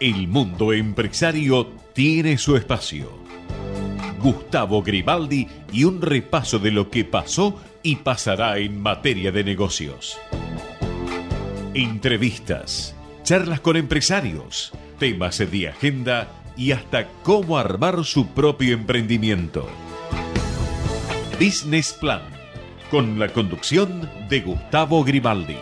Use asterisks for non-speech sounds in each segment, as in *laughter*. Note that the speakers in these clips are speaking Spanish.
El mundo empresario tiene su espacio. Gustavo Grimaldi y un repaso de lo que pasó y pasará en materia de negocios. Entrevistas, charlas con empresarios, temas de agenda y hasta cómo armar su propio emprendimiento. Business Plan, con la conducción de Gustavo Grimaldi.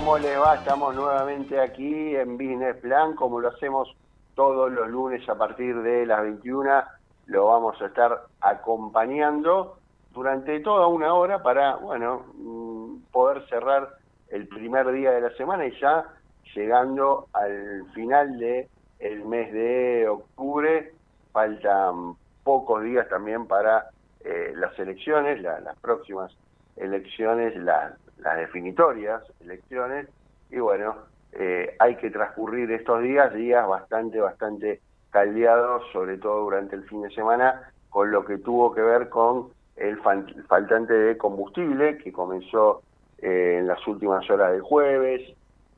¿Cómo les va? Estamos nuevamente aquí en Business Plan, como lo hacemos todos los lunes a partir de las 21, lo vamos a estar acompañando durante toda una hora para, bueno, mm, poder cerrar el primer día de la semana y ya llegando al final de el mes de octubre, faltan pocos días también para eh, las elecciones, las próximas elecciones, las definitorias elecciones, y bueno, eh, hay que transcurrir estos días, días bastante, bastante caldeados, sobre todo durante el fin de semana, con lo que tuvo que ver con el faltante de combustible que comenzó eh, en las últimas horas del jueves,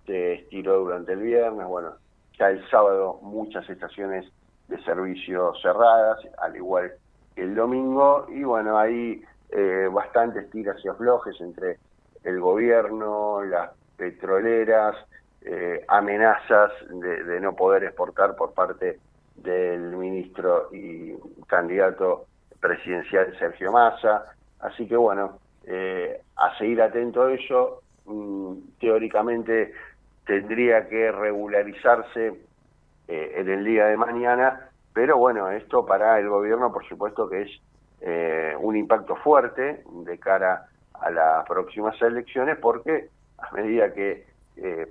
se estiró durante el viernes, bueno, ya el sábado muchas estaciones de servicio cerradas, al igual que el domingo, y bueno, hay eh, bastantes tiras y aflojes entre el gobierno, las petroleras, eh, amenazas de, no poder exportar por parte del ministro y candidato presidencial Sergio Massa. Así que bueno, eh, a seguir atento a eso, mm, teóricamente tendría que regularizarse eh, en el día de mañana, pero bueno, esto para el gobierno por supuesto que es eh, un impacto fuerte de cara a las próximas elecciones porque a medida que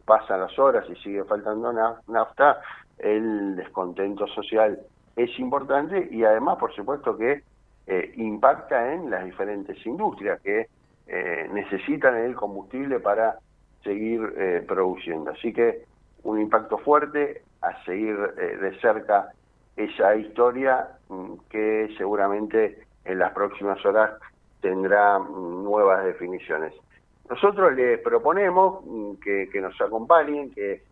pasan las horas y sigue faltando nafta, el descontento social es importante y además por supuesto que eh, impacta en las diferentes industrias que eh, necesitan el combustible para seguir eh, produciendo. Así que un impacto fuerte a seguir de cerca esa historia mm, que seguramente en las próximas horas tendrá mm, nuevas definiciones. Nosotros les proponemos mm, que, nos acompañen, que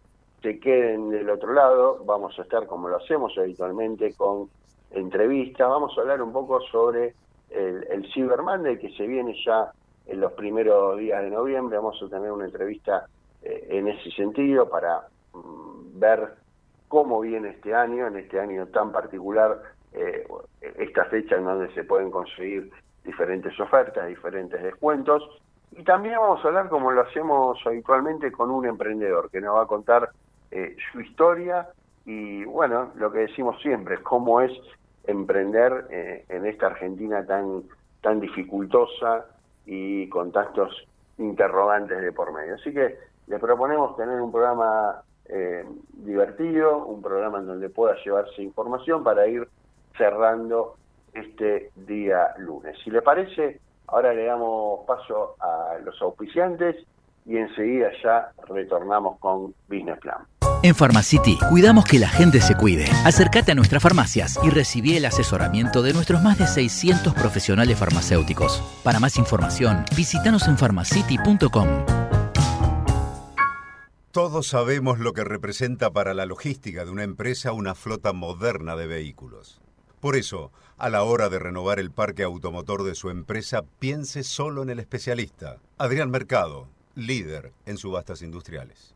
se queden del otro lado, vamos a estar como lo hacemos habitualmente con entrevista. Vamos a hablar un poco sobre el, el Cyber Monday que se viene ya en los primeros días de noviembre. Vamos a tener una entrevista eh, en ese sentido para mm, ver cómo viene este año, en este año tan particular, eh, esta fecha en donde se pueden conseguir diferentes ofertas, diferentes descuentos. Y también vamos a hablar, como lo hacemos habitualmente, con un emprendedor que nos va a contar eh, su historia y, bueno, lo que decimos siempre, cómo es emprender eh, en esta Argentina tan, tan dificultosa y con tantos interrogantes de por medio. Así que le proponemos tener un programa eh, divertido, un programa en donde pueda llevarse información para ir cerrando este día lunes. Si le parece, ahora le damos paso a los auspiciantes y enseguida ya retornamos con Business Plan. En Pharmacity cuidamos que la gente se cuide. Acércate a nuestras farmacias y recibí el asesoramiento de nuestros más de 600 profesionales farmacéuticos. Para más información, visítanos en pharmacity.com. Todos sabemos lo que representa para la logística de una empresa una flota moderna de vehículos. Por eso, a la hora de renovar el parque automotor de su empresa, piense solo en el especialista, Adrián Mercado, líder en subastas industriales.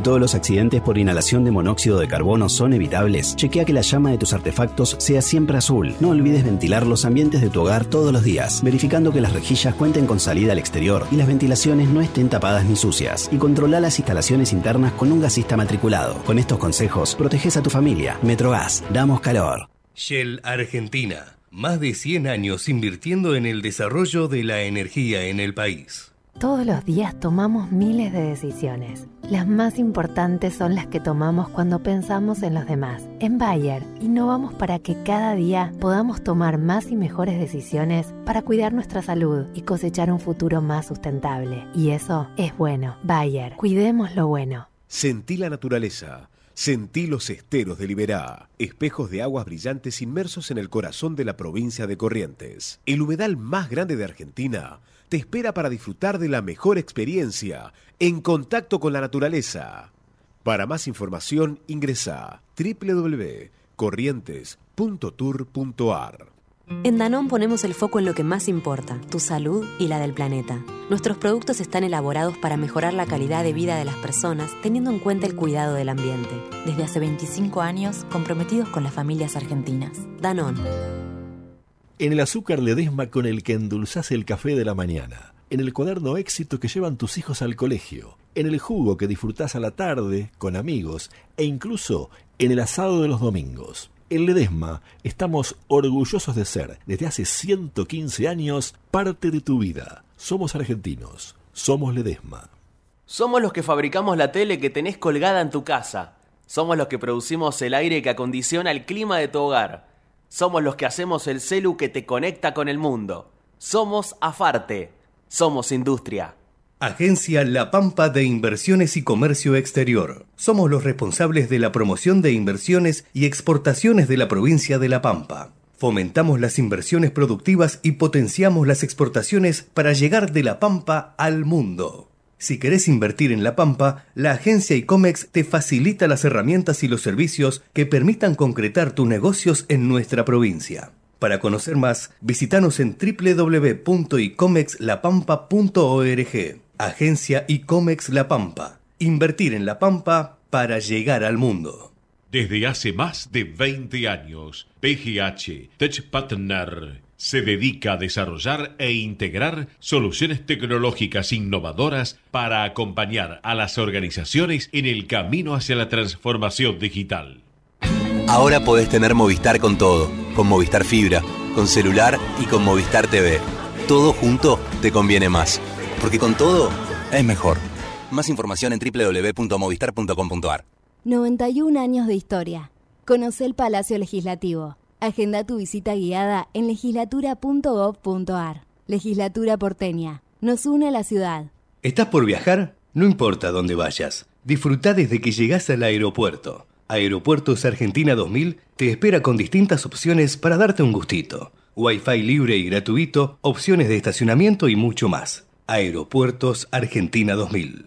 todos los accidentes por inhalación de monóxido de carbono son evitables, chequea que la llama de tus artefactos sea siempre azul. No olvides ventilar los ambientes de tu hogar todos los días, verificando que las rejillas cuenten con salida al exterior y las ventilaciones no estén tapadas ni sucias. Y controla las instalaciones internas con un gasista matriculado. Con estos consejos, proteges a tu familia. Metrogas, damos calor. Shell Argentina. Más de 100 años invirtiendo en el desarrollo de la energía en el país. Todos los días tomamos miles de decisiones. Las más importantes son las que tomamos cuando pensamos en los demás. En Bayer, innovamos para que cada día podamos tomar más y mejores decisiones para cuidar nuestra salud y cosechar un futuro más sustentable. Y eso es bueno. Bayer, cuidemos lo bueno. Sentí la naturaleza. Sentí los esteros de Liberá, espejos de aguas brillantes inmersos en el corazón de la provincia de Corrientes. El humedal más grande de Argentina te espera para disfrutar de la mejor experiencia en contacto con la naturaleza. Para más información ingresa www.corrientes.tour.ar. En Danón ponemos el foco en lo que más importa, tu salud y la del planeta. Nuestros productos están elaborados para mejorar la calidad de vida de las personas teniendo en cuenta el cuidado del ambiente. Desde hace 25 años comprometidos con las familias argentinas. Danón. En el azúcar Ledesma con el que endulzás el café de la mañana. En el cuaderno éxito que llevan tus hijos al colegio. En el jugo que disfrutás a la tarde, con amigos. E incluso en el asado de los domingos. En Ledesma estamos orgullosos de ser, desde hace 115 años, parte de tu vida. Somos argentinos. Somos Ledesma. Somos los que fabricamos la tele que tenés colgada en tu casa. Somos los que producimos el aire que acondiciona el clima de tu hogar. Somos los que hacemos el celu que te conecta con el mundo. Somos Afarte. Somos industria. Agencia La Pampa de Inversiones y Comercio Exterior. Somos los responsables de la promoción de inversiones y exportaciones de la provincia de La Pampa. Fomentamos las inversiones productivas y potenciamos las exportaciones para llegar de La Pampa al mundo. Si querés invertir en La Pampa, la agencia ICOMEX te facilita las herramientas y los servicios que permitan concretar tus negocios en nuestra provincia. Para conocer más, visitanos en www.icomexlapampa.org. Agencia ICOMEX La Pampa. Invertir en La Pampa para llegar al mundo. Desde hace más de 20 años, PGH Tech Partner se dedica a desarrollar e integrar soluciones tecnológicas innovadoras para acompañar a las organizaciones en el camino hacia la transformación digital. Ahora podés tener Movistar con todo, con Movistar Fibra, con celular y con Movistar TV. Todo junto te conviene más. Porque con todo es mejor. Más información en www.movistar.com.ar. 91 años de historia. Conoce el Palacio Legislativo. Agenda tu visita guiada en legislatura.gov.ar. Legislatura porteña. Nos une a la ciudad. ¿Estás por viajar? No importa dónde vayas. Disfruta desde que llegás al aeropuerto. Aeropuertos Argentina 2000 te espera con distintas opciones para darte un gustito. Wi-Fi libre y gratuito, opciones de estacionamiento y mucho más. Aeropuertos Argentina 2000.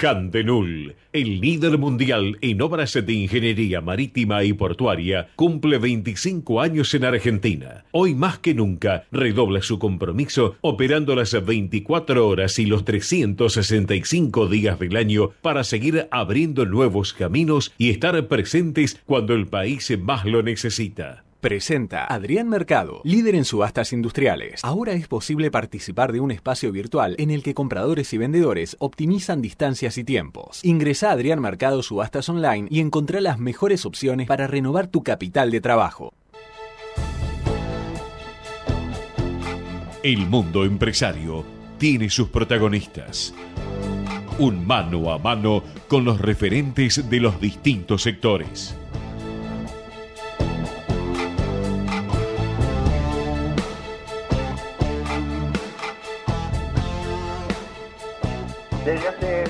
Handenul, el líder mundial en obras de ingeniería marítima y portuaria, cumple 25 años en Argentina. Hoy más que nunca redobla su compromiso operando las 24 horas y los 365 días del año para seguir abriendo nuevos caminos y estar presentes cuando el país más lo necesita. Presenta Adrián Mercado, líder en subastas industriales. Ahora es posible participar de un espacio virtual en el que compradores y vendedores optimizan distancias y tiempos. Ingresa a Adrián Mercado Subastas Online y encontrá las mejores opciones para renovar tu capital de trabajo. El mundo empresario tiene sus protagonistas. Un mano a mano con los referentes de los distintos sectores.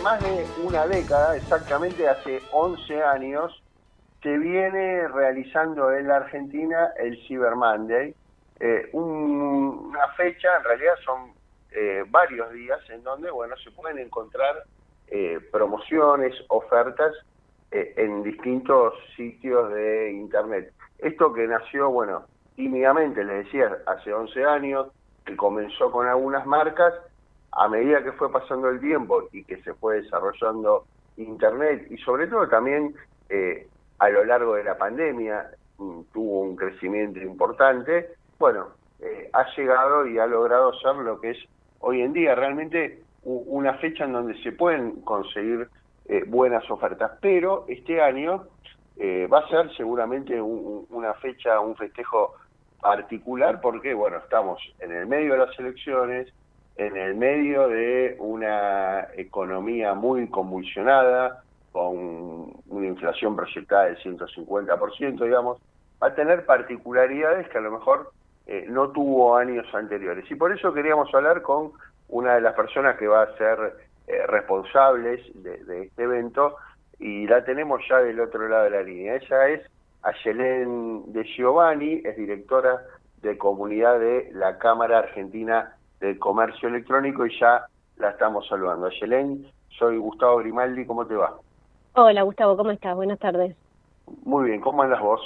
Más de una década, exactamente hace 11 años, se viene realizando en la Argentina el Cyber Monday, eh, un- una fecha, en realidad son eh, varios días en donde, bueno, se pueden encontrar eh, promociones, ofertas eh, en distintos sitios de Internet. Esto que nació, bueno, tímidamente, les decía, hace 11 años, que comenzó con algunas marcas, a medida que fue pasando el tiempo y que se fue desarrollando Internet y sobre todo también eh, a lo largo de la pandemia, mm, tuvo un crecimiento importante, bueno, eh, ha llegado y ha logrado ser lo que es hoy en día. Realmente una fecha en donde se pueden conseguir eh, buenas ofertas, pero este año eh, va a ser seguramente una fecha, un festejo particular porque, bueno, estamos en el medio de las elecciones, en el medio de una economía muy convulsionada, con una inflación proyectada del 150%, digamos, va a tener particularidades que a lo mejor eh, no tuvo años anteriores. Y por eso queríamos hablar con una de las personas que va a ser eh, responsables de, este evento y la tenemos ya del otro lado de la línea. Ella es Ayelén de Giovanni, es directora de comunidad de la Cámara Argentina de Comercio Electrónico y ya la estamos saludando. Ayelén, soy Gustavo Grimaldi, ¿cómo te va? Hola Gustavo, ¿cómo estás? Buenas tardes. Muy bien, ¿cómo andas vos?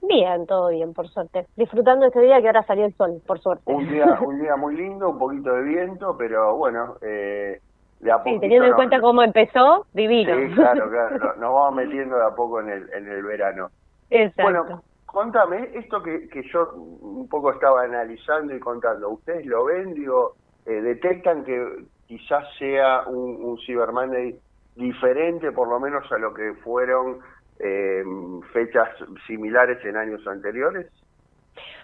Bien, todo bien, por suerte. Disfrutando este día que ahora salió el sol, por suerte. Un día, un día muy lindo, un poquito de viento, pero bueno, eh, de a Sí, teniendo en cuenta cómo empezó, divino. Sí, claro, claro, nos vamos metiendo de a poco en el, en el verano. *laughs* Exacto. Bueno, contame, esto que, que yo un poco estaba analizando y contando, ¿ustedes lo ven, digo, eh, detectan que quizás sea un, un Cyber Monday diferente por lo menos a lo que fueron eh, fechas similares en años anteriores?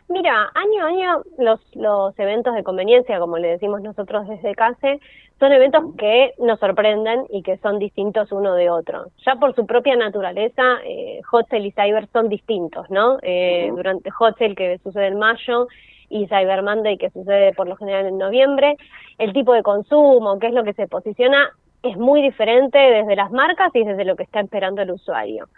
Mira, año a año los, los eventos de conveniencia, como le decimos nosotros desde CASE, son eventos que nos sorprenden y que son distintos uno de otro. Ya por su propia naturaleza, eh, Hot Sale y Cyber son distintos, ¿no? Eh, Durante Hot Sale que sucede en mayo y Cyber Monday que sucede por lo general en noviembre, el tipo de consumo, qué es lo que se posiciona, es muy diferente desde las marcas y desde lo que está esperando el usuario.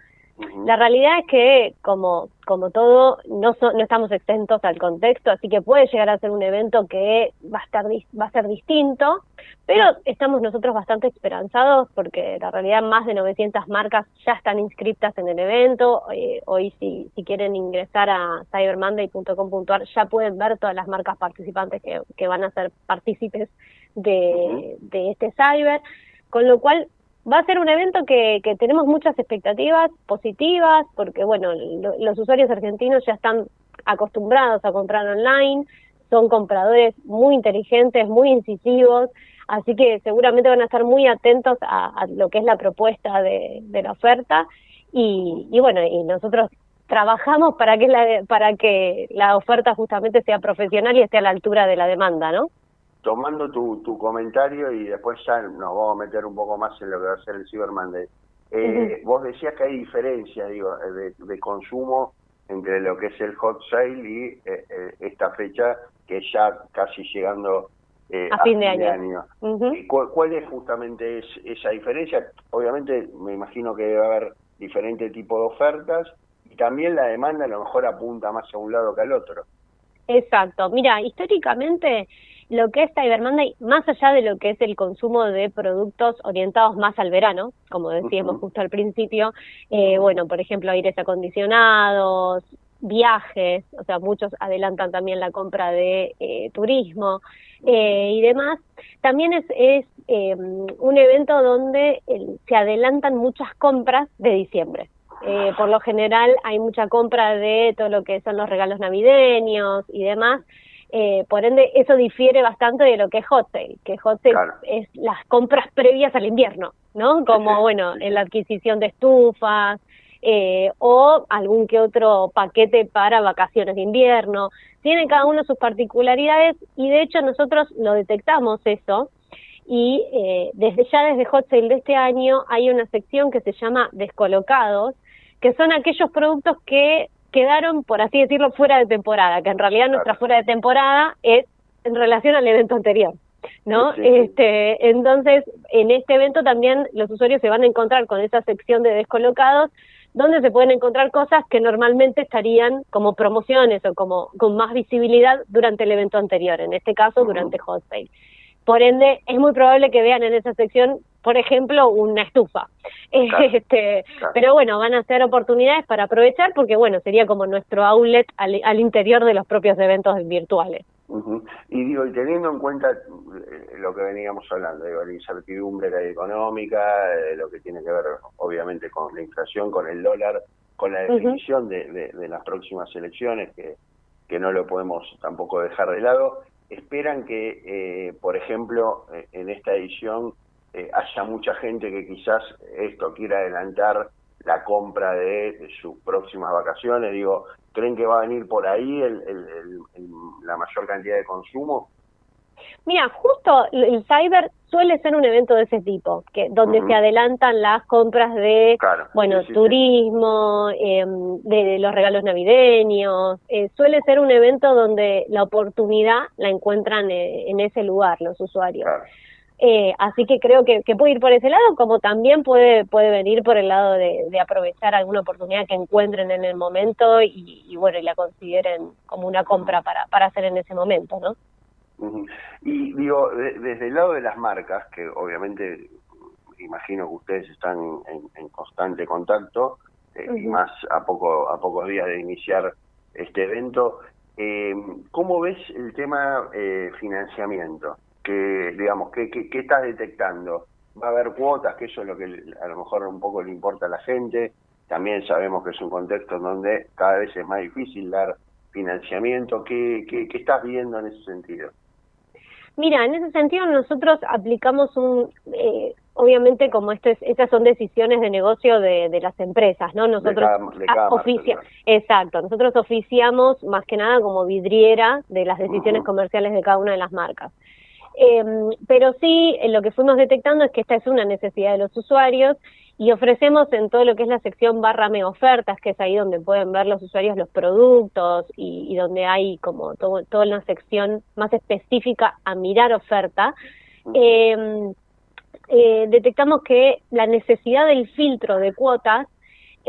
La realidad es que, como, como todo, no, no estamos exentos al contexto, así que puede llegar a ser un evento que va a, estar, va a ser distinto, pero estamos nosotros bastante esperanzados porque la realidad más de 900 marcas ya están inscritas en el evento. Eh, hoy si, si quieren ingresar a cybermonday.com.ar ya pueden ver todas las marcas participantes que, que van a ser partícipes de, de este cyber, con lo cual va a ser un evento que, que tenemos muchas expectativas positivas, porque bueno, los usuarios argentinos ya están acostumbrados a comprar online, son compradores muy inteligentes, muy incisivos, así que seguramente van a estar muy atentos a, lo que es la propuesta de, la oferta y, y, bueno, y nosotros trabajamos para que la, para que la oferta justamente sea profesional y esté a la altura de la demanda, ¿no? Tomando tu, tu comentario y después ya nos vamos a meter un poco más en lo que va a ser el Cyber Monday. Eh, Vos decías que hay diferencia digo, de, consumo entre lo que es el hot sale y eh, eh, esta fecha que ya casi llegando eh, a, fin de año. ¿Cuál, es justamente esa diferencia? Obviamente me imagino que debe haber diferente tipo de ofertas y también la demanda a lo mejor apunta más a un lado que al otro. Exacto. Mira, históricamente lo que es Cyber Monday, más allá de lo que es el consumo de productos orientados más al verano, como decíamos justo al principio, eh, bueno, por ejemplo, aires acondicionados, viajes, o sea, muchos adelantan también la compra de eh, turismo eh, y demás. También es, es em, un evento donde se adelantan muchas compras de diciembre. por lo general hay mucha compra de todo lo que son los regalos navideños y demás, eh, por ende, eso difiere bastante de lo que es Hot Sale, que Hot Sale es las compras previas al invierno, ¿no? Como, bueno, en la adquisición de estufas eh, o algún que otro paquete para vacaciones de invierno. Tiene cada uno sus particularidades y de hecho nosotros lo detectamos eso y eh, desde ya desde Hot Sale de este año hay una sección que se llama Descolocados, que son aquellos productos que quedaron, por así decirlo, fuera de temporada, que en realidad nuestra fuera de temporada es en relación al evento anterior. ¿no? Este, entonces, en este evento también los usuarios se van a encontrar con esa sección de descolocados, donde se pueden encontrar cosas que normalmente estarían como promociones o como con más visibilidad durante el evento anterior, en este caso durante Hot Sale. Por ende, es muy probable que vean en esa sección por ejemplo, una estufa. *laughs* este, Pero bueno, van a ser oportunidades para aprovechar porque, bueno, sería como nuestro outlet al, interior de los propios eventos virtuales. Y digo, y teniendo en cuenta eh, lo que veníamos hablando, digo, la incertidumbre económica, eh, lo que tiene que ver obviamente con la inflación, con el dólar, con la definición de, de, las próximas elecciones, que, que no lo podemos tampoco dejar de lado, esperan que, eh, por ejemplo, eh, en esta edición eh, haya mucha gente que quizás esto quiera adelantar la compra de, sus próximas vacaciones. Digo, ¿creen que va a venir por ahí el, la mayor cantidad de consumo? Mira, justo el cyber suele ser un evento de ese tipo, que donde se adelantan las compras de, bueno, turismo, em, de, los regalos navideños. Eh, suele ser un evento donde la oportunidad la encuentran eh, en ese lugar los usuarios. Eh, así que creo que, puede ir por ese lado, como también puede, puede venir por el lado de, aprovechar alguna oportunidad que encuentren en el momento y, bueno, y la consideren como una compra para, para hacer en ese momento, ¿no? Y digo, desde el lado de las marcas, que obviamente imagino que ustedes están en, constante contacto, eh, y más a, poco, a pocos días de iniciar este evento, eh, ¿cómo ves el tema eh, financiamiento? Que, digamos, ¿qué, qué, estás detectando? ¿Va a haber cuotas? Que eso es lo que a lo mejor un poco le importa a la gente. También sabemos que es un contexto en donde cada vez es más difícil dar financiamiento. ¿Qué, qué, qué estás viendo en ese sentido? Mira, en ese sentido nosotros aplicamos un, eh, obviamente como este, estas son decisiones de negocio de, de las empresas, ¿no? Nosotros oficia, exacto, nosotros oficiamos más que nada como vidriera de las decisiones comerciales de cada una de las marcas. Eh, pero sí, lo que fuimos detectando es que esta es una necesidad de los usuarios y ofrecemos en todo lo que es la sección barra me ofertas, que es ahí donde pueden ver los usuarios los productos y, donde hay como todo, toda una sección más específica a mirar oferta, em, eh, detectamos que la necesidad del filtro de cuotas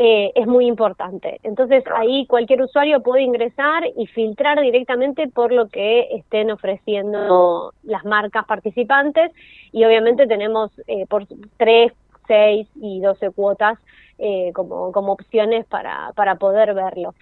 eh, es muy importante. Entonces ahí cualquier usuario puede ingresar y filtrar directamente por lo que estén ofreciendo las marcas participantes y obviamente tenemos eh, por tres 6 y 12 cuotas eh, como, como opciones para, para poder verlo.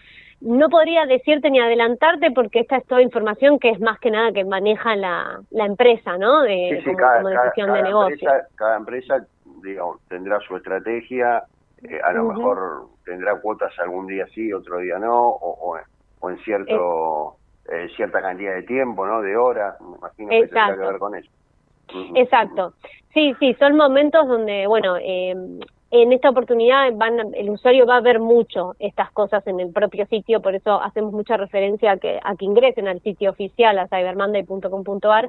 No podría decirte ni adelantarte porque esta es toda información que es más que nada que maneja la, la empresa, ¿no? De, como, cada, decisión de negocio. cada empresa, digamos, tendrá su estrategia, eh, a lo mejor tendrá cuotas algún día sí, otro día no, o, o, en cierto eh, cierta cantidad de tiempo, ¿no? De horas, me imagino que tendrá que ver con eso. Exacto. Sí, sí, son momentos donde, bueno, eh, en esta oportunidad van, el usuario va a ver mucho estas cosas en el propio sitio, por eso hacemos mucha referencia a que, a que ingresen al sitio oficial, a cybermonday.com.ar,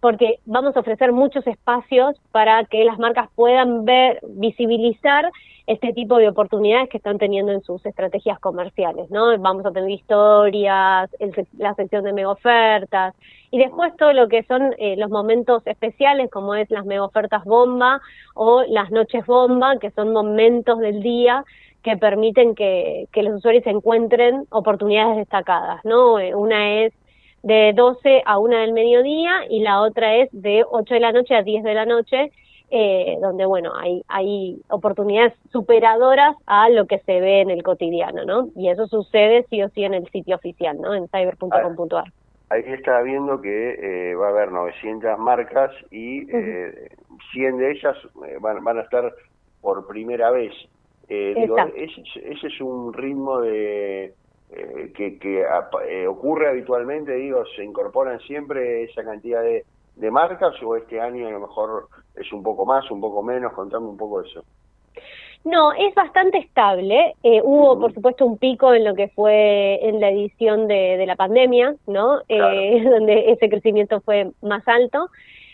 porque vamos a ofrecer muchos espacios para que las marcas puedan ver, visibilizar este tipo de oportunidades que están teniendo en sus estrategias comerciales, ¿no? Vamos a tener historias, la sección de mega ofertas y después todo lo que son eh, los momentos especiales como es las mega ofertas bomba o las noches bomba, que son momentos del día que permiten que, que los usuarios encuentren oportunidades destacadas, ¿no? Eh, una es de 12 a 1 del mediodía y la otra es de 8 de la noche a 10 de la noche eh, donde bueno hay hay oportunidades superadoras a lo que se ve en el cotidiano, ¿no? Y eso sucede sí o sí en el sitio oficial, ¿no? En cyber.com.ar. Ahí está viendo que eh, va a haber 900 marcas y eh, 100 de ellas eh, van, van a estar por primera vez. Eh, digo, ese, ese, es un ritmo de que, que ocurre habitualmente, digo, se incorporan siempre esa cantidad de, de marcas o este año a lo mejor es un poco más, un poco menos? Contame un poco eso. No, es bastante estable. Eh, hubo, por supuesto, un pico en lo que fue en la edición de, de la pandemia, ¿no? Eh, *laughs* donde ese crecimiento fue más alto.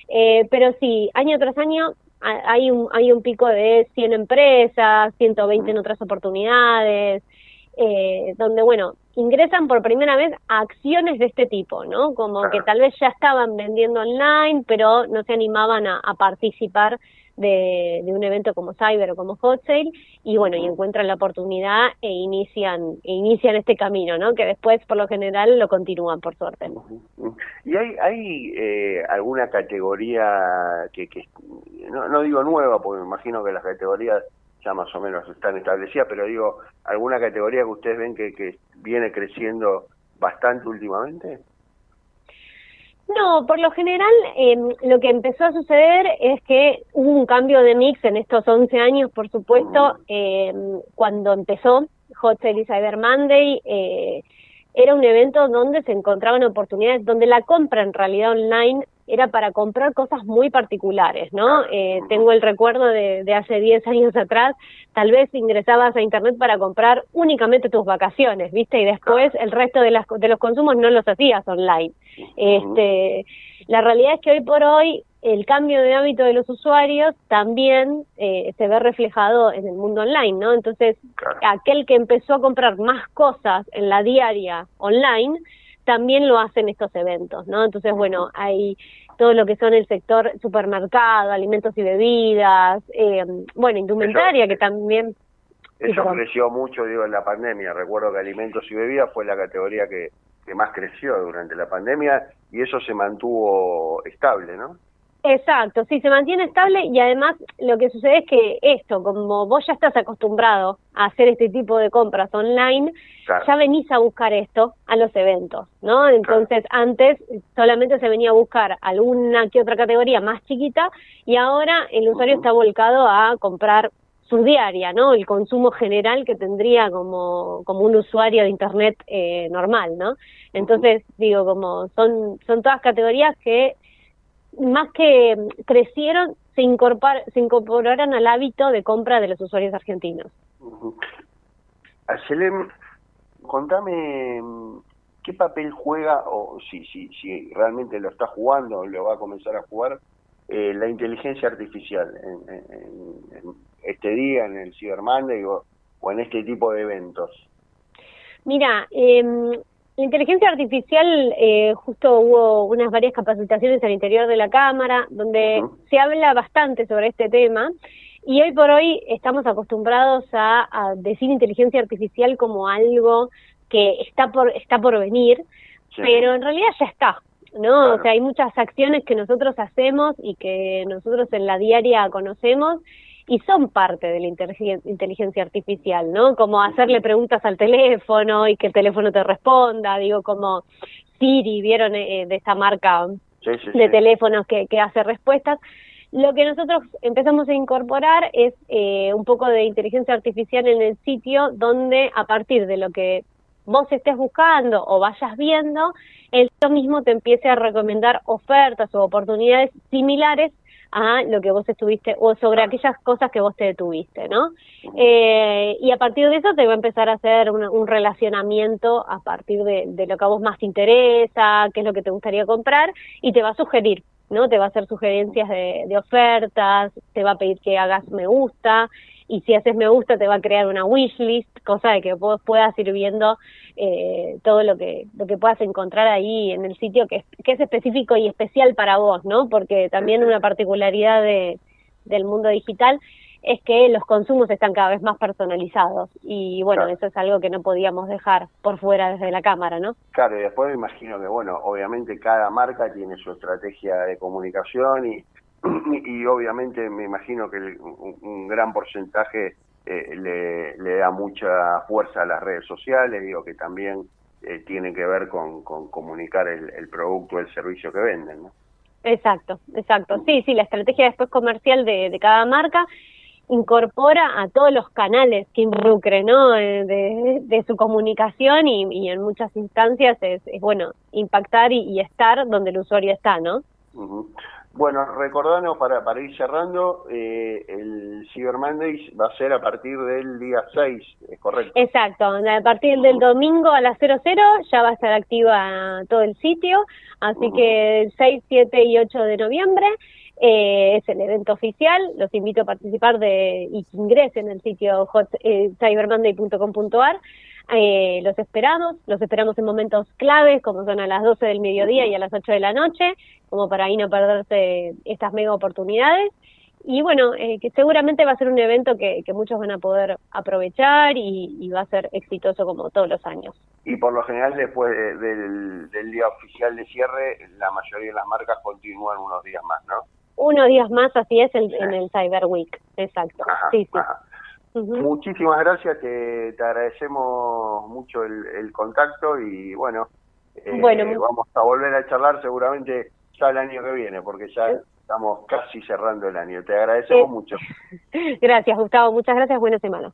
Eh, pero sí, año tras año hay un, hay un pico de 100 empresas, 120 en otras oportunidades, eh, donde, bueno, ingresan por primera vez a acciones de este tipo, ¿no? Como que tal vez ya estaban vendiendo online, pero no se animaban a, participar de, un evento como Cyber o como Hot Sale, y bueno, y encuentran la oportunidad e inician, e inician este camino, ¿no? Que después, por lo general, lo continúan, por suerte. ¿Y hay, hay eh, alguna categoría que, que no, no digo nueva, porque me imagino que las categorías ya más o menos están establecidas, pero digo, ¿alguna categoría que ustedes ven que, que viene creciendo bastante últimamente? No, por lo general eh, lo que empezó a suceder es que hubo un cambio de mix en estos 11 años, por supuesto, eh, cuando empezó Hot Sale y Cyber Monday eh, era un evento donde se encontraban oportunidades, donde la compra en realidad online era para comprar cosas muy particulares, ¿no? Eh, tengo el recuerdo de, de hace 10 años atrás, tal vez ingresabas a Internet para comprar únicamente tus vacaciones, ¿viste? Y después el resto de, las, de los consumos no los hacías online. Este, la realidad es que hoy por hoy el cambio de hábito de los usuarios también eh, se ve reflejado en el mundo online, ¿no? Entonces, aquel que empezó a comprar más cosas en la diaria online, también lo hacen estos eventos, ¿no? Entonces, bueno, hay todo lo que son el sector supermercado, alimentos y bebidas, eh, bueno, indumentaria que también... Eso creció mucho, digo, en la pandemia. Recuerdo que alimentos y bebidas fue la categoría que, que más creció durante la pandemia y eso se mantuvo estable, ¿no? Exacto, sí, se mantiene estable y además lo que sucede es que esto, como vos ya estás acostumbrado a hacer este tipo de compras online, ya venís a buscar esto a los eventos, ¿no? Entonces antes solamente se venía a buscar alguna que otra categoría más chiquita y ahora el usuario está volcado a comprar su diaria, ¿no? El consumo general que tendría como, como un usuario de Internet eh, normal, ¿no? Entonces, digo, como son, son todas categorías que más que crecieron, se, incorpor, se incorporaron al hábito de compra de los usuarios argentinos. Uh contame qué papel juega, o si, si, si realmente lo está jugando o lo va a comenzar a jugar, eh, la inteligencia artificial en, este día, en el Cyber Monday o, o en este tipo de eventos. Mira, eh, la inteligencia artificial, eh, justo hubo unas varias capacitaciones al interior de la Cámara, donde se habla bastante sobre este tema. Y hoy por hoy estamos acostumbrados a, decir inteligencia artificial como algo que está por, está por venir, pero en realidad ya está, ¿no? O sea, hay muchas acciones que nosotros hacemos y que nosotros en la diaria conocemos y son parte de la inteligencia artificial, ¿no? Como hacerle preguntas al teléfono y que el teléfono te responda, digo, como Siri, ¿vieron eh, de esta marca de teléfonos que, que hace respuestas? Lo que nosotros empezamos a incorporar es eh, un poco de inteligencia artificial en el sitio donde a partir de lo que vos estés buscando o vayas viendo, él mismo te empiece a recomendar ofertas o oportunidades similares a lo que vos estuviste o sobre aquellas cosas que vos te detuviste, ¿no? Eh, y a partir de eso te va a empezar a hacer un, relacionamiento a partir de, lo que a vos más te interesa, qué es lo que te gustaría comprar y te va a sugerir, ¿no? Te va a hacer sugerencias de, de ofertas, te va a pedir que hagas me gusta y si haces me gusta te va a crear una wishlist, cosa de que vos puedas ir viendo eh, todo lo que lo que puedas encontrar ahí en el sitio que es, que es específico y especial para vos, ¿no? Porque también una particularidad de, del mundo digital es que los consumos están cada vez más personalizados y bueno, eso es algo que no podíamos dejar por fuera desde la cámara, ¿no? Claro, y después me imagino que bueno, obviamente cada marca tiene su estrategia de comunicación y *clears throat* y obviamente me imagino que un, gran porcentaje eh, le, da mucha fuerza a las redes sociales, digo que también eh, tiene que ver con, comunicar el, producto, el servicio que venden, ¿no? Exacto, exacto. Sí, sí, la estrategia después comercial de, cada marca incorpora a todos los canales que involucre, ¿no? Eh, de, su comunicación y, en muchas instancias es, bueno impactar y, estar donde el usuario está, ¿no? Bueno, recordanos para, para ir cerrando, eh, el Cyber Mondays va a ser a partir del día 6, ¿es correcto? Exacto, a partir del domingo a las 00 ya va a estar activa todo el sitio, así que el 6, 7 y 8 de noviembre eh, es el evento oficial, los invito a participar de y que ingresen al sitio hot, eh, cybermonday.com.ar eh, los esperamos, los esperamos en momentos claves, como son a las 12 del mediodía y a las 8 de la noche, como para ahí no perderse estas mega oportunidades. Y bueno, eh, que seguramente va a ser un evento que, muchos van a poder aprovechar y, va a ser exitoso como todos los años. Y por lo general, después del, día oficial de cierre, la mayoría de las marcas continúan unos días más, ¿no? Unos días más, así es, en el Cyber Week, exacto. sí, sí. Muchísimas gracias, te, te, agradecemos mucho el, contacto y bueno, eh, vamos a volver a charlar seguramente ya el año que viene, porque ya eh. estamos casi cerrando el año. Te agradecemos mucho. *laughs* Gracias, Gustavo. Muchas gracias. Buena semana.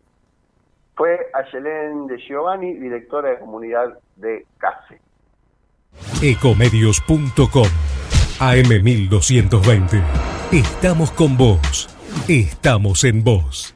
fue Ayelén de Giovanni, directora de comunidad de CASE. Ecomedios.com AM1220. Estamos con vos. Estamos en vos.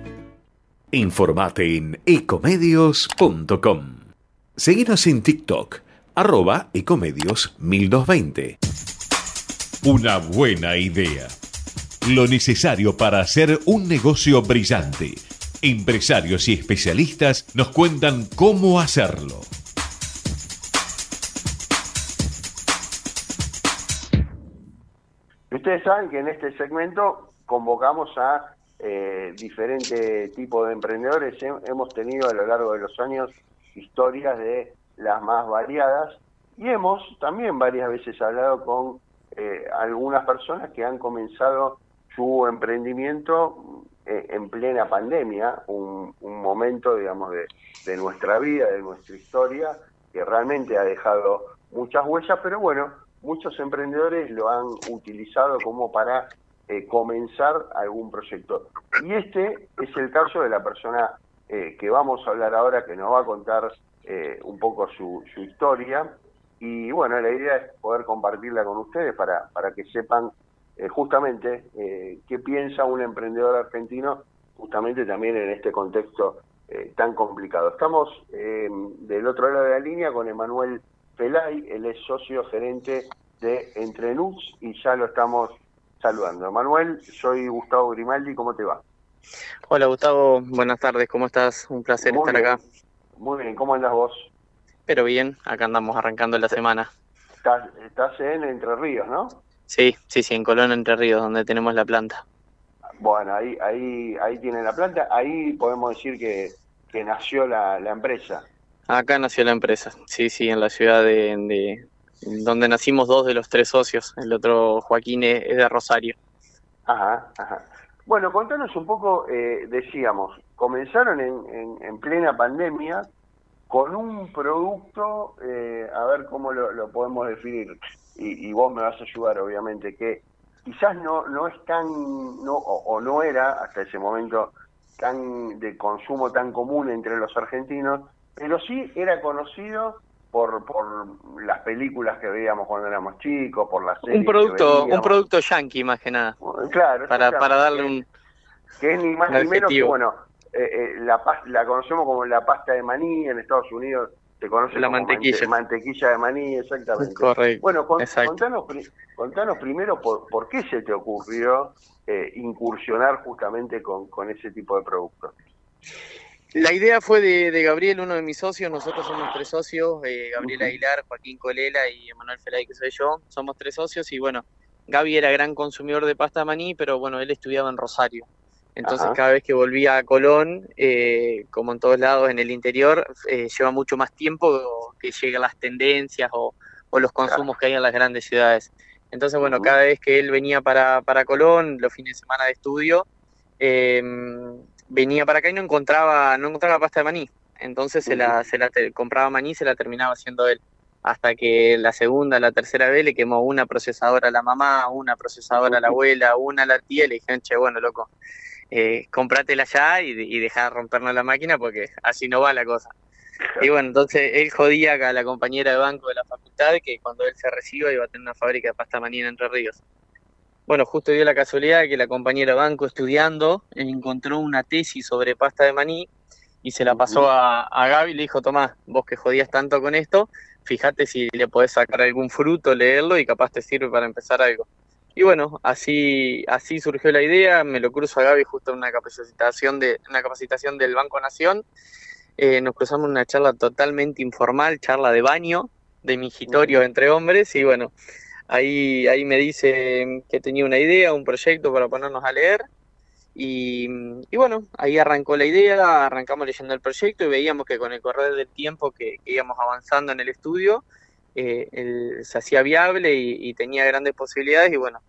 Informate en ecomedios.com. Seguinos en TikTok, arroba ecomedios 1220. Una buena idea. Lo necesario para hacer un negocio brillante. Empresarios y especialistas nos cuentan cómo hacerlo. Ustedes saben que en este segmento convocamos a eh, diferentes tipos de emprendedores. Hemos tenido a lo largo de los años historias de las más variadas y hemos también varias veces hablado con eh, algunas personas que han comenzado su emprendimiento eh, en plena pandemia, un, momento, digamos, de, nuestra vida, de nuestra historia, que realmente ha dejado muchas huellas, pero bueno, muchos emprendedores lo han utilizado como para eh, comenzar algún proyecto. Y este es el caso de la persona eh, que vamos a hablar ahora, que nos va a contar eh, un poco su, historia. Y bueno, la idea es poder compartirla con ustedes para, para que sepan justamente qué piensa un emprendedor argentino, justamente también en este contexto tan complicado. Estamos del otro lado de la línea con Emanuel Pelay, él es socio gerente de Entrenux y ya lo estamos saludando. Manuel, soy Gustavo Grimaldi, ¿cómo te va? Hola Gustavo, buenas tardes, ¿cómo estás? Un placer estar acá. Muy bien, ¿cómo andas vos? Pero bien, acá andamos arrancando la semana. Estás, en Entre Ríos, ¿no? Sí, sí, sí, en Colón, Entre Ríos, donde tenemos la planta. Bueno, ahí ahí ahí tiene la planta, ahí podemos decir que, que nació la, la empresa. Acá nació la empresa, sí, sí, en la ciudad de, donde nacimos dos de los tres socios. El otro, Joaquín, es, de Rosario. Ajá, ajá. Bueno, contanos un poco, eh, decíamos, comenzaron en, en, plena pandemia con un producto, eh, a ver cómo lo, podemos definir, y, vos me vas a ayudar, obviamente, que quizás no, no es tan, no, o, no era hasta ese momento tan de consumo tan común entre los argentinos, pero sí era conocido por, por las películas que veíamos cuando éramos chicos, por las series un producto un producto yankee más que nada. Claro para, para darle un que es ni más ni menos que bueno eh, eh, la la conocemos como la pasta de maní en Estados Unidos se conoce la como mantequilla. mantequilla de maní exactamente. Correcto bueno contanos contanos primero por, por qué se te ocurrió eh, incursionar justamente con, con ese tipo de productos la idea fue de, Gabriel, uno de mis socios. Nosotros somos tres socios: eh, Gabriel Aguilar, Joaquín Colela y Emanuel Felay, que soy yo. Somos tres socios y bueno, Gaby era gran consumidor de pasta maní, pero bueno, él estudiaba en Rosario. Entonces, cada vez que volvía a Colón, eh, como en todos lados en el interior, eh, lleva mucho más tiempo que lleguen las tendencias o, los consumos que hay en las grandes ciudades. Entonces, bueno, cada vez que él venía para, para Colón, los fines de semana de estudio, eh, venía para acá y no encontraba, no encontraba pasta de maní. Entonces se la, se la compraba maní y se la terminaba haciendo él. Hasta que la segunda, la tercera vez le quemó una procesadora a la mamá, una procesadora a la abuela, una a la tía, y le dijeron, che, bueno, loco, eh, comprátela ya y, y dejar de rompernos la máquina porque así no va la cosa. Y bueno, entonces él jodía a la compañera de banco de la facultad que cuando él se reciba iba a tener una fábrica de pasta maní en Entre Ríos. Bueno, justo dio la casualidad que la compañera Banco estudiando encontró una tesis sobre pasta de maní y se la pasó a, a Gaby y le dijo, Tomás, vos que jodías tanto con esto, fíjate si le podés sacar algún fruto, leerlo y capaz te sirve para empezar algo. Y bueno, así, así surgió la idea, me lo cruzo a Gaby justo en una capacitación, de, una capacitación del Banco Nación, eh, nos cruzamos una charla totalmente informal, charla de baño, de mingitorio entre hombres, y bueno, ahí, ahí me dice que tenía una idea, un proyecto para ponernos a leer. Y, y, bueno, ahí arrancó la idea, arrancamos leyendo el proyecto y veíamos que con el correr del tiempo que, íbamos avanzando en el estudio, eh, se hacía viable y, y, tenía grandes posibilidades. Y bueno,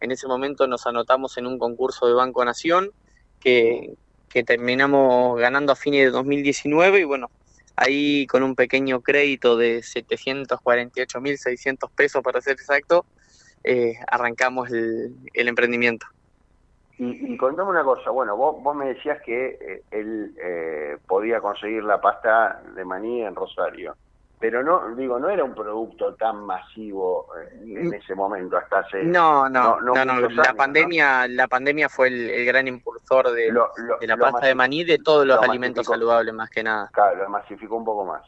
en ese momento nos anotamos en un concurso de Banco Nación que, que terminamos ganando a fines de 2019 y bueno, ahí con un pequeño crédito de 748.600 pesos para ser exacto, eh, arrancamos el, emprendimiento. Y, y, contame una cosa, bueno, vos, vos me decías que eh, él eh, podía conseguir la pasta de maní en Rosario, pero no, digo, no era un producto tan masivo eh, en ese momento, hasta hace... No, no, no, no, no. la pandemia la pandemia fue el, el gran impulsor de, lo, lo, de la pasta de maní, de todos los alimentos saludables más que nada. Claro, lo masificó un poco más.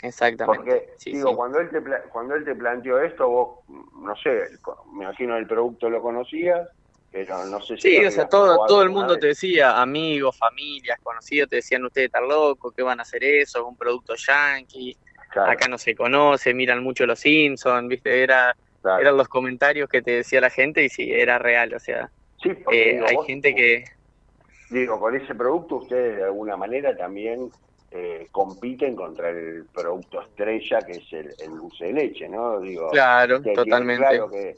Exactamente. Porque, sí, digo, sí. Cuando, él te, cuando él te planteó esto, vos, no sé, me imagino el producto lo conocías, pero no sé si sí, o sea, todo, todo el mundo vez. te decía, amigos, familias, conocidos, te decían ustedes están locos, ¿qué van a hacer eso? Es un producto yankee, claro. acá no se conoce, miran mucho los Simpsons, ¿viste? Era, claro. Eran los comentarios que te decía la gente y sí, era real, o sea, sí, eh, digo, hay vos, gente que... Digo, con ese producto ustedes de alguna manera también eh, compiten contra el producto estrella que es el, el dulce de leche, ¿no? Digo, claro, totalmente. Claro que,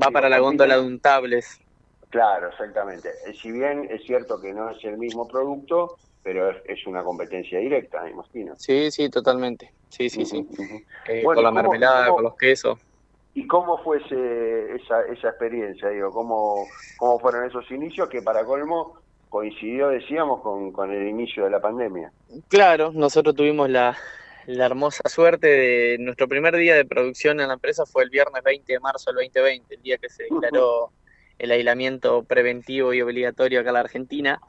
Va digo, para la góndola de untables. Claro, exactamente. Eh, Si bien es cierto que no es el mismo producto, pero es, es una competencia directa, me imagino. Sí, sí, totalmente. Sí, sí, sí. Uh -huh. eh, bueno, con la mermelada, cómo, con los quesos. ¿Y cómo fue ese, esa, esa experiencia? Digo, ¿cómo, ¿Cómo fueron esos inicios que para colmo coincidió, decíamos, con, con el inicio de la pandemia? Claro, nosotros tuvimos la, la hermosa suerte de nuestro primer día de producción en la empresa fue el viernes 20 de marzo del 2020, el día que se declaró... Uh *laughs* -huh el aislamiento preventivo y obligatorio acá en la Argentina.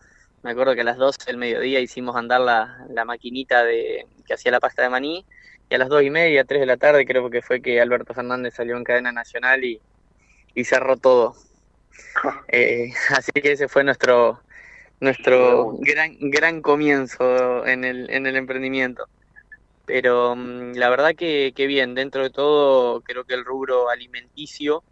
Me acuerdo que a las 12 del mediodía hicimos andar la, la maquinita de, que hacía la pasta de maní y a las 2 y media, 3 de la tarde creo que fue que Alberto Fernández salió en cadena nacional y, y cerró todo. *laughs* Eh, así que ese fue nuestro nuestro gran gran comienzo en el, en el emprendimiento. Pero um, la verdad que, que bien, dentro de todo creo que el rubro alimenticio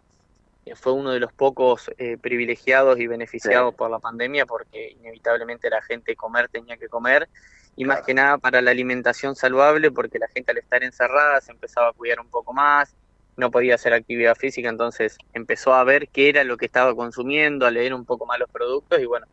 fue uno de los pocos eh, privilegiados y beneficiados sí. por la pandemia porque inevitablemente la gente comer tenía que comer y claro. más que nada para la alimentación saludable porque la gente al estar encerrada se empezaba a cuidar un poco más, no podía hacer actividad física, entonces empezó a ver qué era lo que estaba consumiendo, a leer un poco más los productos y bueno,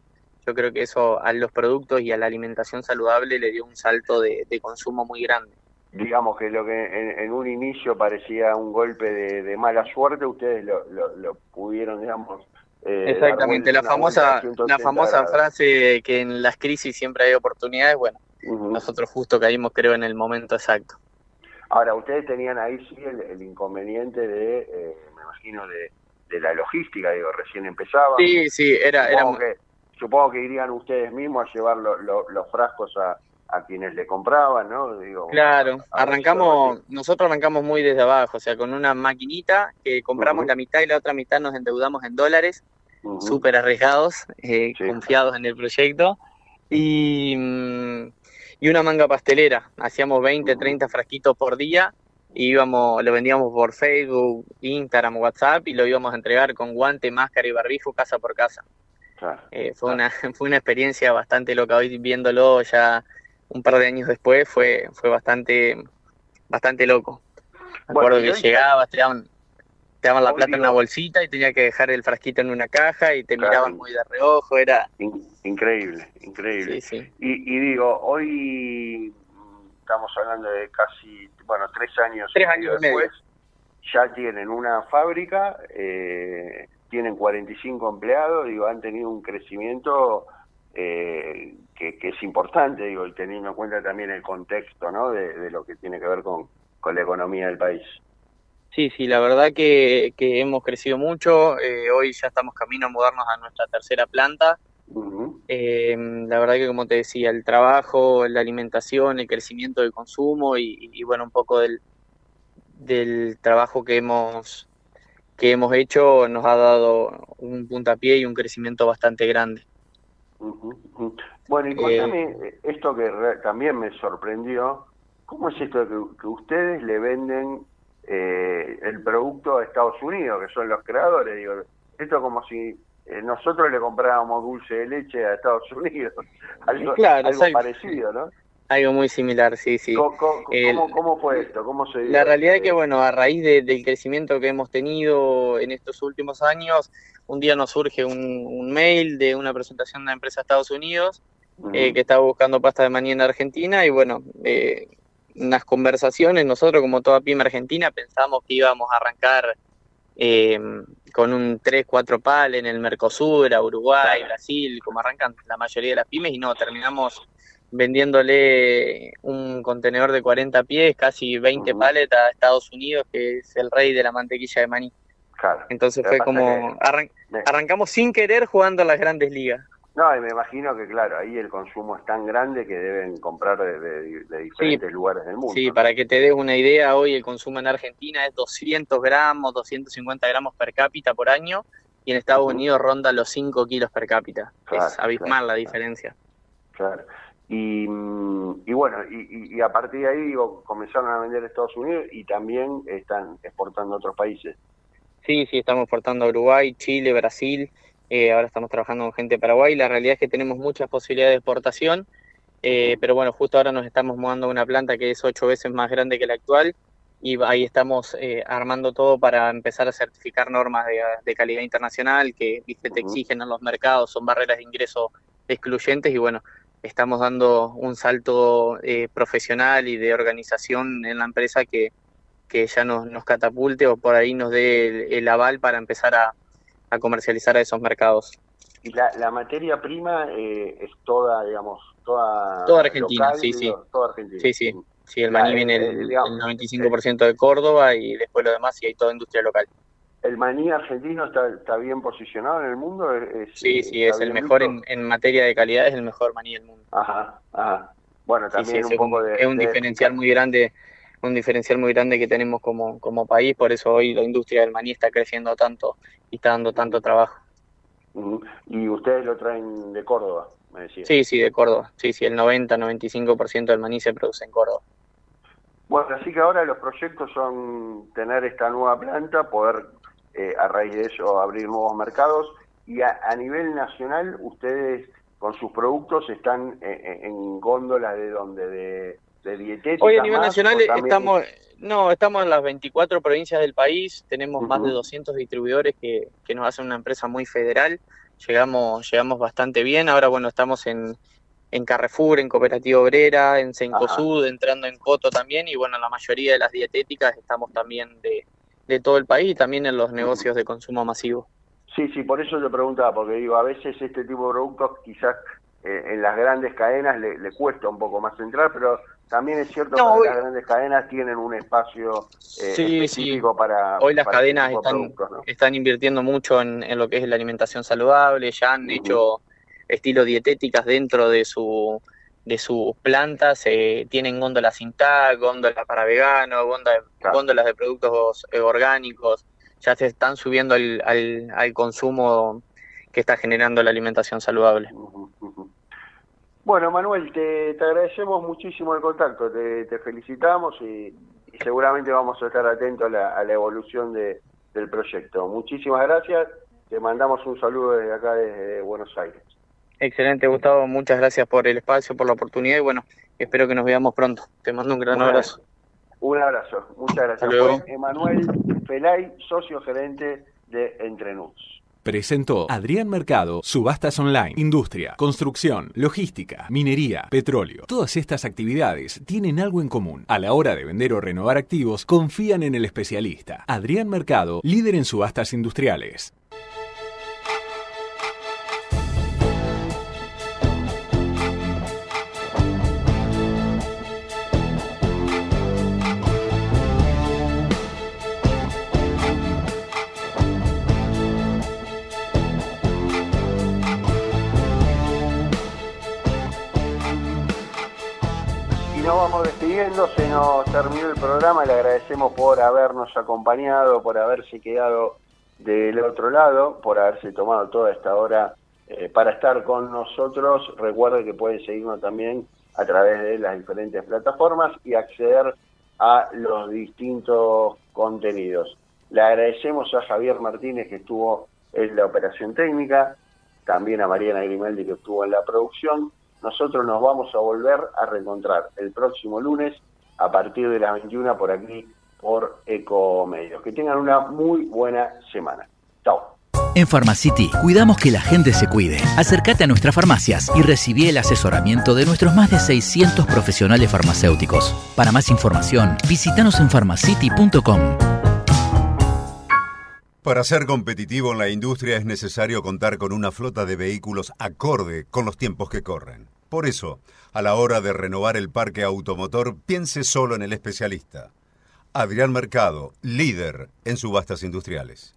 yo creo que eso a los productos y a la alimentación saludable le dio un salto de, de consumo muy grande digamos que lo que en, en, un inicio parecía un golpe de, de mala suerte, ustedes lo, lo, lo pudieron, digamos... Eh, Exactamente, la famosa, la famosa frase que en las crisis siempre hay oportunidades, bueno, uh -huh. nosotros justo caímos creo en el momento exacto. Ahora, ustedes tenían ahí sí el, el inconveniente de, eh, me imagino, de, de, la logística, digo, recién empezaban. Sí, sí, era... Supongo, era... Que, supongo que irían ustedes mismos a llevar lo, lo, los frascos a a quienes le compraban, ¿no? Digo, claro, arrancamos, nosotros arrancamos muy desde abajo, o sea, con una maquinita que compramos uh -huh. la mitad y la otra mitad nos endeudamos en dólares, uh -huh. súper arriesgados, eh, sí. confiados en el proyecto, y, mm, y una manga pastelera, hacíamos 20, 30 frasquitos por día, y íbamos, lo vendíamos por Facebook, Instagram, WhatsApp, y lo íbamos a entregar con guante, máscara y barbijo casa por casa. Claro. Eh, fue, claro. una, *laughs* fue una experiencia bastante loca, hoy viéndolo ya un par de años después fue fue bastante bastante loco. Me bueno, acuerdo que llegabas, te daban, te daban la plata en una bolsita y tenía que dejar el frasquito en una caja y te claro. miraban muy de reojo, era... Increíble, increíble. Sí, sí. Y, y, digo, hoy estamos hablando de casi, bueno, tres años, tres años después, ya tienen una fábrica, eh, tienen 45 empleados, digo, han tenido un crecimiento... Eh, que, que, es importante, digo, y teniendo en cuenta también el contexto, ¿no? De, de lo que tiene que ver con, con, la economía del país. Sí, sí, la verdad que, que hemos crecido mucho. Eh, hoy ya estamos camino a mudarnos a nuestra tercera planta. Uh -huh. eh, la verdad que, como te decía, el trabajo, la alimentación, el crecimiento del consumo y, y bueno, un poco del, del trabajo que hemos que hemos hecho nos ha dado un puntapié y un crecimiento bastante grande. Uh -huh. Bueno, y cuéntame eh, esto que también me sorprendió, ¿cómo es esto de que, que ustedes le venden eh, el producto de Estados Unidos, que son los creadores. Digo, esto es como si eh, nosotros le comprábamos dulce de leche a Estados *laughs* Unidos. algo, Claro, algo- parecido, ¿no? Algo muy similar, sí, sí. ¿Cómo, fue esto? ¿Cómo se dio? La realidad es que, bueno, a raíz de- del crecimiento que hemos tenido en estos últimos años, un día nos surge un, un mail de una presentación de una empresa de Estados Unidos eh, que estaba buscando pasta de maní en Argentina y, bueno, eh, unas conversaciones, nosotros como toda pyme argentina pensamos que íbamos a arrancar eh, con un 3, 4 pal en el Mercosur, a Uruguay, Brasil, como arrancan la mayoría de las pymes y no, terminamos vendiéndole un contenedor de 40 pies, casi 20 paletas a Estados Unidos, que es el rey de la mantequilla de maní. Claro. Entonces fue como arrancamos sin querer jugando a las grandes ligas. No, y me imagino que, claro, ahí el consumo es tan grande que deben comprar de, de- de diferentes lugares del mundo. Sí, para que te des una idea, hoy el consumo en Argentina es 200 gramos, 250 gramos per cápita por año y en Estados Unidos ronda los 5 kilos per cápita. Claro, es abismal claro, la diferencia. Claro. Y, y bueno, y a partir de ahí digo, comenzaron a vender a Estados Unidos y también están exportando a otros países. Sí, sí, estamos exportando a Uruguay, Chile, Brasil. eh, ahora estamos trabajando con gente de Paraguay. La realidad es que tenemos muchas posibilidades de exportación, eh, pero bueno, justo ahora nos estamos mudando a una planta que es ocho veces más grande que la actual y ahí estamos eh, armando todo para empezar a certificar normas de, de calidad internacional que viste, te exigen en los mercados, son barreras de ingreso excluyentes y bueno, estamos dando un salto eh, profesional y de organización en la empresa que, que ya nos, nos catapulte o por ahí nos dé el, el aval para empezar a, a comercializar a esos mercados. Y la, la materia prima eh, es toda, digamos, toda... Toda Argentina, local, sí, sí. Toda Argentina. Sí, sí. Sí, el maní viene eh, el, digamos, el 95% de Córdoba y después lo demás y hay toda industria local. ¿El maní argentino está, está bien posicionado en el mundo? ¿Es- Sí, sí, es el mejor en, en materia de calidad, es el mejor maní del mundo. Ajá, ajá. Bueno, Sí, también sí, un ese es poco un, de... es un de- diferencial muy grande, un diferencial muy grande que tenemos como, como país, por eso hoy la industria del maní está creciendo tanto y está dando tanto trabajo. Y ustedes lo traen de Córdoba, me decía. Sí, sí, de Córdoba. Sí, sí, el 90-95% del maní se produce en Córdoba. Bueno, así que ahora los proyectos son tener esta nueva planta, poder eh, a raíz de eso abrir nuevos mercados. Y a, a nivel nacional ustedes con sus productos están eh, eh, en góndolas de donde de, de dietética. Hoy a nivel más, nacional también- estamos, no, estamos en las 24 provincias del país, tenemos más de Ujú. 200 distribuidores que, que nos hacen una empresa muy federal, llegamos, llegamos bastante bien, ahora bueno, estamos en, en Carrefour, en Cooperativa Obrera, en Cencosud, entrando en Coto también, y bueno, en la mayoría de las dietéticas estamos también de, de todo el país y también en los negocios de consumo masivo. Sí, sí, por eso te preguntaba, porque digo, a veces este tipo de productos quizás eh, en las grandes cadenas le, le cuesta un poco más entrar, pero también es cierto No, que hoy- las grandes cadenas tienen un espacio eh, Sí, específico sí. para Hoy las para este cadenas están, ¿no? están invirtiendo mucho en, en lo que es la alimentación saludable, ya han hecho estilo dietéticas dentro de su de sus plantas, eh, tienen góndolas sin tag, góndolas para veganos, góndolas, góndolas de productos eh, orgánicos, ya se están subiendo al, al, al consumo que está generando la alimentación saludable. Bueno, Manuel, te, te agradecemos muchísimo el contacto, te, te felicitamos y, y seguramente vamos a estar atentos a la, a la evolución de, del proyecto. Muchísimas gracias, te mandamos un saludo desde acá, desde Buenos Aires. Excelente, Gustavo, muchas gracias por el espacio, por la oportunidad y bueno, espero que nos veamos pronto. Te mando un gran abrazo. Un abrazo, muchas gracias. Luego. Emanuel Felay, socio gerente de Entrenus. Presentó Adrián Mercado, subastas online, industria, construcción, logística, minería, petróleo. Todas estas actividades tienen algo en común. A la hora de vender o renovar activos, confían en el especialista. Adrián Mercado, líder en subastas industriales. Vamos despidiendo, se nos terminó el programa, le agradecemos por habernos acompañado, por haberse quedado del otro lado, por haberse tomado toda esta hora eh, para estar con nosotros. Recuerden que pueden seguirnos también a través de las diferentes plataformas y acceder a los distintos contenidos. Le agradecemos a Javier Martínez que estuvo en la operación técnica, también a Mariana Grimaldi que estuvo en la producción. Nosotros nos vamos a volver a reencontrar el próximo lunes a partir de las 21 por aquí por Ecomedios. Que tengan una muy buena semana. Chao. En Pharmacity cuidamos que la gente se cuide. Acércate a nuestras farmacias y recibí el asesoramiento de nuestros más de 600 profesionales farmacéuticos. Para más información, visítanos en pharmacity.com. Para ser competitivo en la industria es necesario contar con una flota de vehículos acorde con los tiempos que corren. Por eso, a la hora de renovar el parque automotor, piense solo en el especialista. Adrián Mercado, líder en subastas industriales.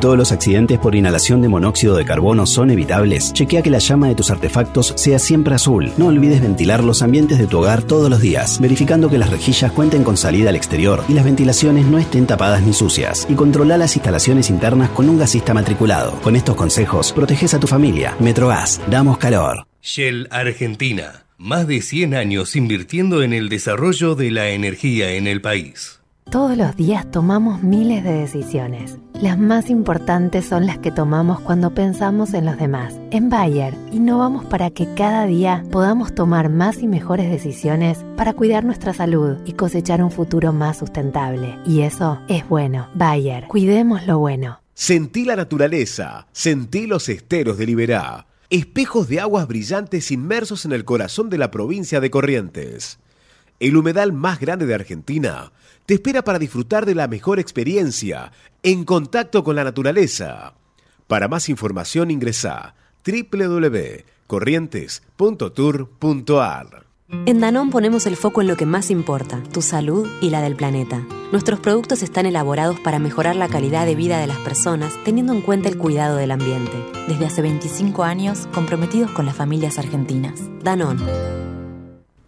todos los accidentes por inhalación de monóxido de carbono son evitables? Chequea que la llama de tus artefactos sea siempre azul. No olvides ventilar los ambientes de tu hogar todos los días, verificando que las rejillas cuenten con salida al exterior y las ventilaciones no estén tapadas ni sucias. Y controla las instalaciones internas con un gasista matriculado. Con estos consejos, proteges a tu familia. Metrogas, damos calor. Shell Argentina. Más de 100 años invirtiendo en el desarrollo de la energía en el país. Todos los días tomamos miles de decisiones. Las más importantes son las que tomamos cuando pensamos en los demás. En Bayer, innovamos para que cada día podamos tomar más y mejores decisiones para cuidar nuestra salud y cosechar un futuro más sustentable. Y eso es bueno. Bayer, cuidemos lo bueno. Sentí la naturaleza, sentí los esteros de Liberá, espejos de aguas brillantes inmersos en el corazón de la provincia de Corrientes. El humedal más grande de Argentina te espera para disfrutar de la mejor experiencia en contacto con la naturaleza. Para más información ingresa www.corrientes.tour.ar. En Danón ponemos el foco en lo que más importa, tu salud y la del planeta. Nuestros productos están elaborados para mejorar la calidad de vida de las personas teniendo en cuenta el cuidado del ambiente. Desde hace 25 años comprometidos con las familias argentinas. Danón.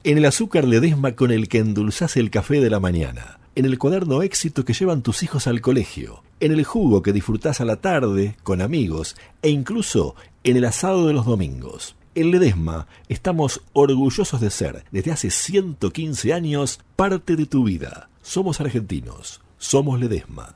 En el azúcar Ledesma con el que endulzás el café de la mañana. En el cuaderno éxito que llevan tus hijos al colegio. En el jugo que disfrutás a la tarde con amigos. E incluso en el asado de los domingos. En Ledesma estamos orgullosos de ser, desde hace 115 años, parte de tu vida. Somos argentinos. Somos Ledesma.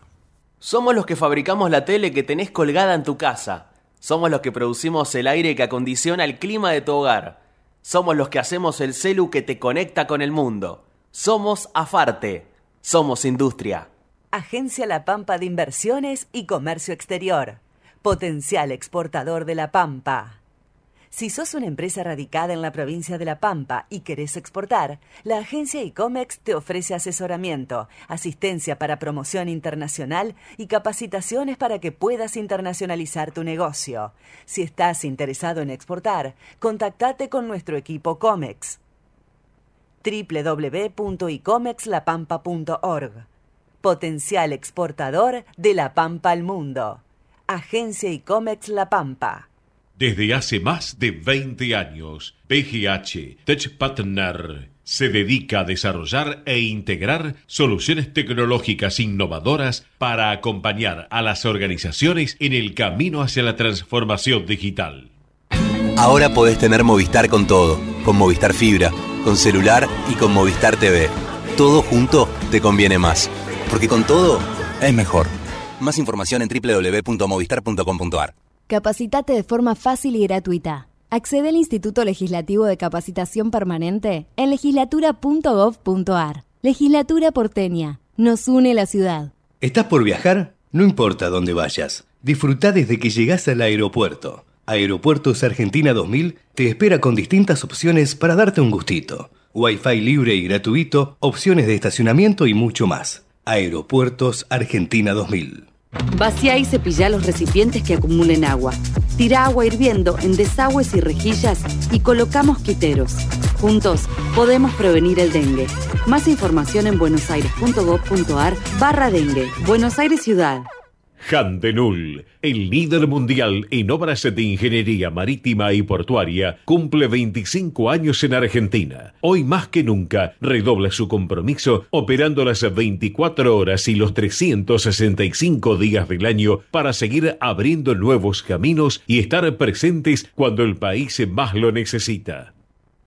Somos los que fabricamos la tele que tenés colgada en tu casa. Somos los que producimos el aire que acondiciona el clima de tu hogar. Somos los que hacemos el celu que te conecta con el mundo. Somos Afarte. Somos industria. Agencia La Pampa de Inversiones y Comercio Exterior. Potencial exportador de La Pampa. Si sos una empresa radicada en la provincia de La Pampa y querés exportar, la agencia ICOMEX te ofrece asesoramiento, asistencia para promoción internacional y capacitaciones para que puedas internacionalizar tu negocio. Si estás interesado en exportar, contactate con nuestro equipo COMEX www.icomexlapampa.org. Potencial exportador de La Pampa al mundo. Agencia ICOMEX La Pampa. Desde hace más de 20 años, PGH Tech Partner se dedica a desarrollar e integrar soluciones tecnológicas innovadoras para acompañar a las organizaciones en el camino hacia la transformación digital. Ahora podés tener Movistar con todo, con Movistar Fibra, con celular y con Movistar TV. Todo junto te conviene más, porque con todo es mejor. Más información en www.movistar.com.ar. Capacitate de forma fácil y gratuita. Accede al Instituto Legislativo de Capacitación Permanente en legislatura.gov.ar. Legislatura porteña. Nos une la ciudad. ¿Estás por viajar? No importa dónde vayas. Disfruta desde que llegás al aeropuerto. Aeropuertos Argentina 2000 te espera con distintas opciones para darte un gustito. Wi-Fi libre y gratuito, opciones de estacionamiento y mucho más. Aeropuertos Argentina 2000. Vacía y cepilla los recipientes que acumulen agua. Tira agua hirviendo en desagües y rejillas y coloca mosquiteros. Juntos podemos prevenir el dengue. Más información en buenosaires.gov.ar barra dengue. Buenos Aires Ciudad. Handenul, el líder mundial en obras de ingeniería marítima y portuaria, cumple 25 años en Argentina. Hoy más que nunca redobla su compromiso operando las 24 horas y los 365 días del año para seguir abriendo nuevos caminos y estar presentes cuando el país más lo necesita.